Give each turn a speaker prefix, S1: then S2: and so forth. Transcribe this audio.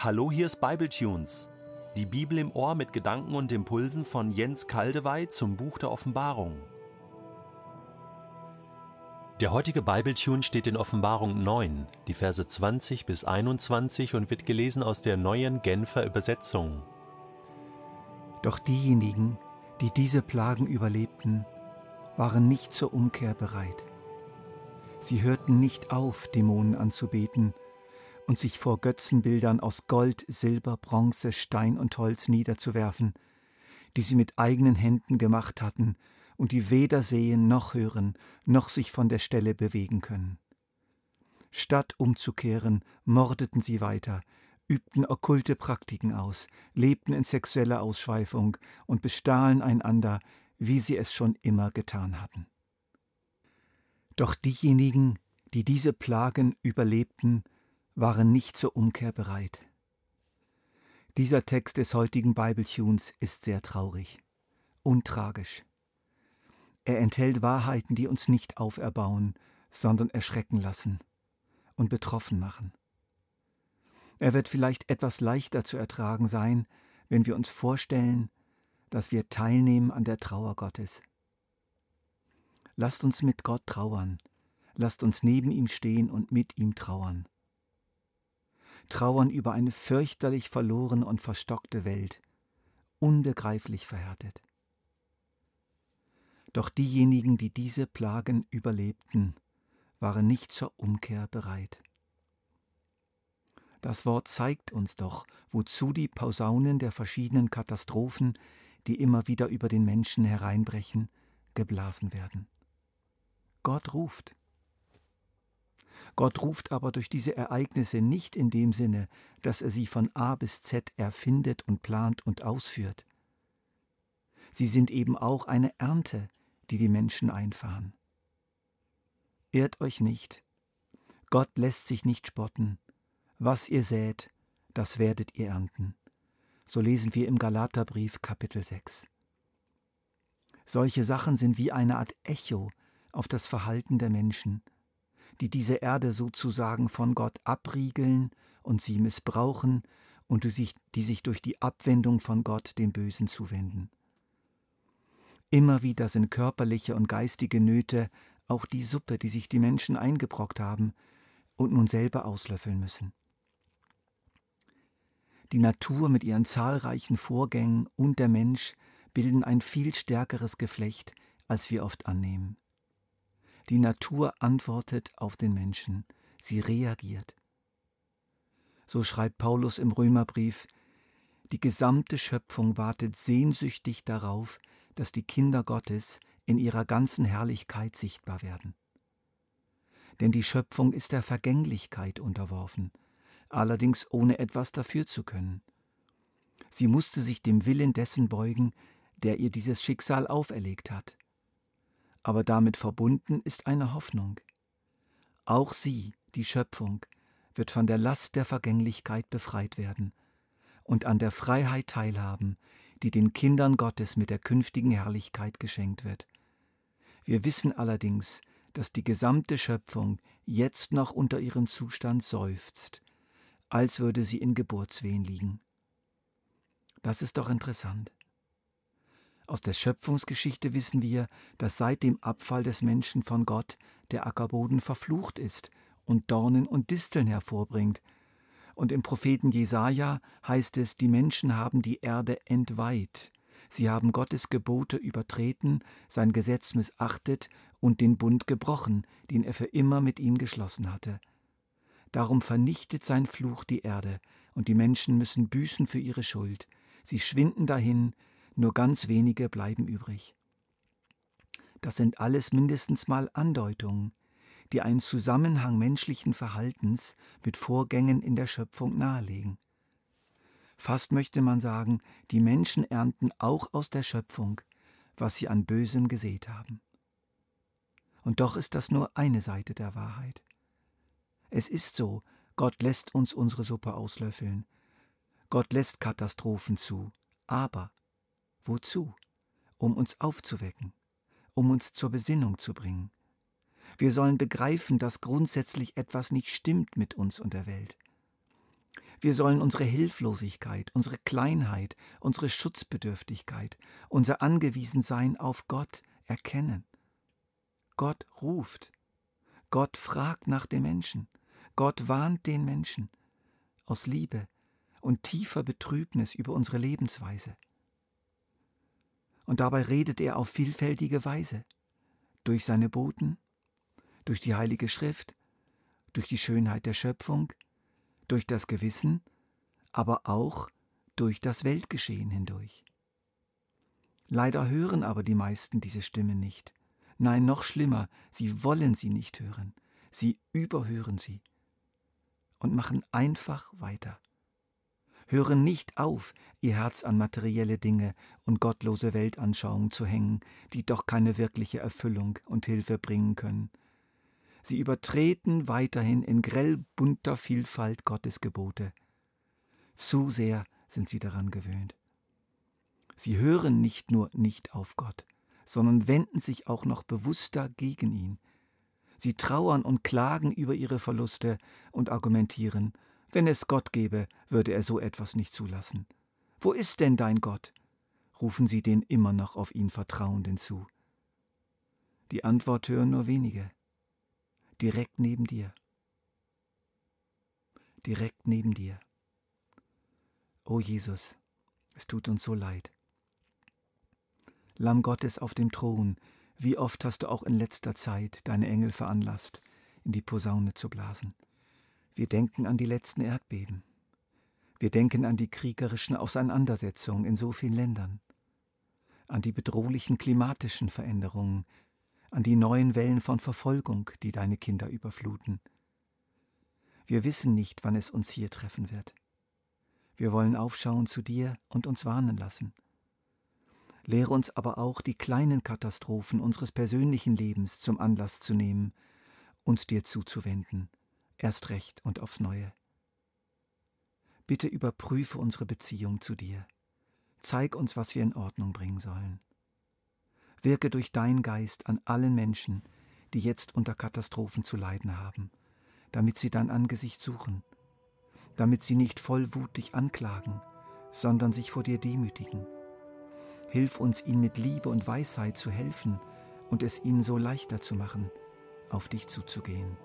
S1: Hallo, hier ist Bibletunes. Die Bibel im Ohr mit Gedanken und Impulsen von Jens Kaldewey zum Buch der Offenbarung. Der heutige Bibletune steht in Offenbarung 9, die Verse 20 bis 21 und wird gelesen aus der neuen Genfer Übersetzung.
S2: Doch diejenigen, die diese Plagen überlebten, waren nicht zur Umkehr bereit. Sie hörten nicht auf, Dämonen anzubeten, und sich vor Götzenbildern aus Gold, Silber, Bronze, Stein und Holz niederzuwerfen, die sie mit eigenen Händen gemacht hatten und die weder sehen noch hören, noch sich von der Stelle bewegen können. Statt umzukehren, mordeten sie weiter, übten okkulte Praktiken aus, lebten in sexueller Ausschweifung und bestahlen einander, wie sie es schon immer getan hatten. Doch diejenigen, die diese Plagen überlebten, waren nicht zur Umkehr bereit. Dieser Text des heutigen Bibletunes ist sehr traurig und tragisch. Er enthält Wahrheiten, die uns nicht auferbauen, sondern erschrecken lassen und betroffen machen. Er wird vielleicht etwas leichter zu ertragen sein, wenn wir uns vorstellen, dass wir teilnehmen an der Trauer Gottes. Lasst uns mit Gott trauern, lasst uns neben ihm stehen und mit ihm trauern trauern über eine fürchterlich verlorene und verstockte Welt, unbegreiflich verhärtet. Doch diejenigen, die diese Plagen überlebten, waren nicht zur Umkehr bereit. Das Wort zeigt uns doch, wozu die Posaunen der verschiedenen Katastrophen, die immer wieder über den Menschen hereinbrechen, geblasen werden. Gott ruft. Gott ruft aber durch diese Ereignisse nicht in dem Sinne, dass er sie von A bis Z erfindet und plant und ausführt. Sie sind eben auch eine Ernte, die die Menschen einfahren. Ehrt euch nicht. Gott lässt sich nicht spotten. Was ihr sät, das werdet ihr ernten. So lesen wir im Galaterbrief Kapitel 6. Solche Sachen sind wie eine Art Echo auf das Verhalten der Menschen die diese Erde sozusagen von Gott abriegeln und sie missbrauchen und die sich, durch die Abwendung von Gott dem Bösen zuwenden. Immer wieder sind körperliche und geistige Nöte auch die Suppe, die sich die Menschen eingebrockt haben und nun selber auslöffeln müssen. Die Natur mit ihren zahlreichen Vorgängen und der Mensch bilden ein viel stärkeres Geflecht, als wir oft annehmen. Die Natur antwortet auf den Menschen, sie reagiert. So schreibt Paulus im Römerbrief, die gesamte Schöpfung wartet sehnsüchtig darauf, dass die Kinder Gottes in ihrer ganzen Herrlichkeit sichtbar werden. Denn die Schöpfung ist der Vergänglichkeit unterworfen, allerdings ohne etwas dafür zu können. Sie musste sich dem Willen dessen beugen, der ihr dieses Schicksal auferlegt hat aber damit verbunden ist eine Hoffnung. Auch sie, die Schöpfung, wird von der Last der Vergänglichkeit befreit werden und an der Freiheit teilhaben, die den Kindern Gottes mit der künftigen Herrlichkeit geschenkt wird. Wir wissen allerdings, dass die gesamte Schöpfung jetzt noch unter ihrem Zustand seufzt, als würde sie in Geburtswehen liegen. Das ist doch interessant. Aus der Schöpfungsgeschichte wissen wir, dass seit dem Abfall des Menschen von Gott der Ackerboden verflucht ist und Dornen und Disteln hervorbringt. Und im Propheten Jesaja heißt es, die Menschen haben die Erde entweiht. Sie haben Gottes Gebote übertreten, sein Gesetz missachtet und den Bund gebrochen, den er für immer mit ihnen geschlossen hatte. Darum vernichtet sein Fluch die Erde, und die Menschen müssen büßen für ihre Schuld. Sie schwinden dahin, nur ganz wenige bleiben übrig. Das sind alles mindestens mal Andeutungen, die einen Zusammenhang menschlichen Verhaltens mit Vorgängen in der Schöpfung nahelegen. Fast möchte man sagen, die Menschen ernten auch aus der Schöpfung, was sie an Bösem gesät haben. Und doch ist das nur eine Seite der Wahrheit. Es ist so, Gott lässt uns unsere Suppe auslöffeln. Gott lässt Katastrophen zu. Aber Wozu? Um uns aufzuwecken, um uns zur Besinnung zu bringen. Wir sollen begreifen, dass grundsätzlich etwas nicht stimmt mit uns und der Welt. Wir sollen unsere Hilflosigkeit, unsere Kleinheit, unsere Schutzbedürftigkeit, unser Angewiesensein auf Gott erkennen. Gott ruft. Gott fragt nach dem Menschen. Gott warnt den Menschen aus Liebe und tiefer Betrübnis über unsere Lebensweise. Und dabei redet er auf vielfältige Weise, durch seine Boten, durch die Heilige Schrift, durch die Schönheit der Schöpfung, durch das Gewissen, aber auch durch das Weltgeschehen hindurch. Leider hören aber die meisten diese Stimme nicht. Nein, noch schlimmer, sie wollen sie nicht hören, sie überhören sie und machen einfach weiter. Hören nicht auf, ihr Herz an materielle Dinge und gottlose Weltanschauungen zu hängen, die doch keine wirkliche Erfüllung und Hilfe bringen können, Sie übertreten weiterhin in grell bunter Vielfalt Gottes Gebote. Zu sehr sind sie daran gewöhnt. Sie hören nicht nur nicht auf Gott, sondern wenden sich auch noch bewusster gegen ihn. Sie trauern und klagen über ihre Verluste und argumentieren, wenn es Gott gäbe, würde er so etwas nicht zulassen. Wo ist denn dein Gott? rufen sie den immer noch auf ihn Vertrauenden zu. Die Antwort hören nur wenige direkt neben dir. Direkt neben dir. O Jesus, es tut uns so leid. Lamm Gottes auf dem Thron, wie oft hast du auch in letzter Zeit deine Engel veranlasst, in die Posaune zu blasen. Wir denken an die letzten Erdbeben. Wir denken an die kriegerischen Auseinandersetzungen in so vielen Ländern, an die bedrohlichen klimatischen Veränderungen, an die neuen Wellen von Verfolgung, die deine Kinder überfluten. Wir wissen nicht, wann es uns hier treffen wird. Wir wollen aufschauen zu dir und uns warnen lassen. Lehre uns aber auch, die kleinen Katastrophen unseres persönlichen Lebens zum Anlass zu nehmen, uns dir zuzuwenden, erst recht und aufs neue. Bitte überprüfe unsere Beziehung zu dir. Zeig uns, was wir in Ordnung bringen sollen. Wirke durch dein Geist an allen Menschen, die jetzt unter Katastrophen zu leiden haben, damit sie dein Angesicht suchen, damit sie nicht voll Wut dich anklagen, sondern sich vor dir demütigen. Hilf uns, ihnen mit Liebe und Weisheit zu helfen und es ihnen so leichter zu machen, auf dich zuzugehen.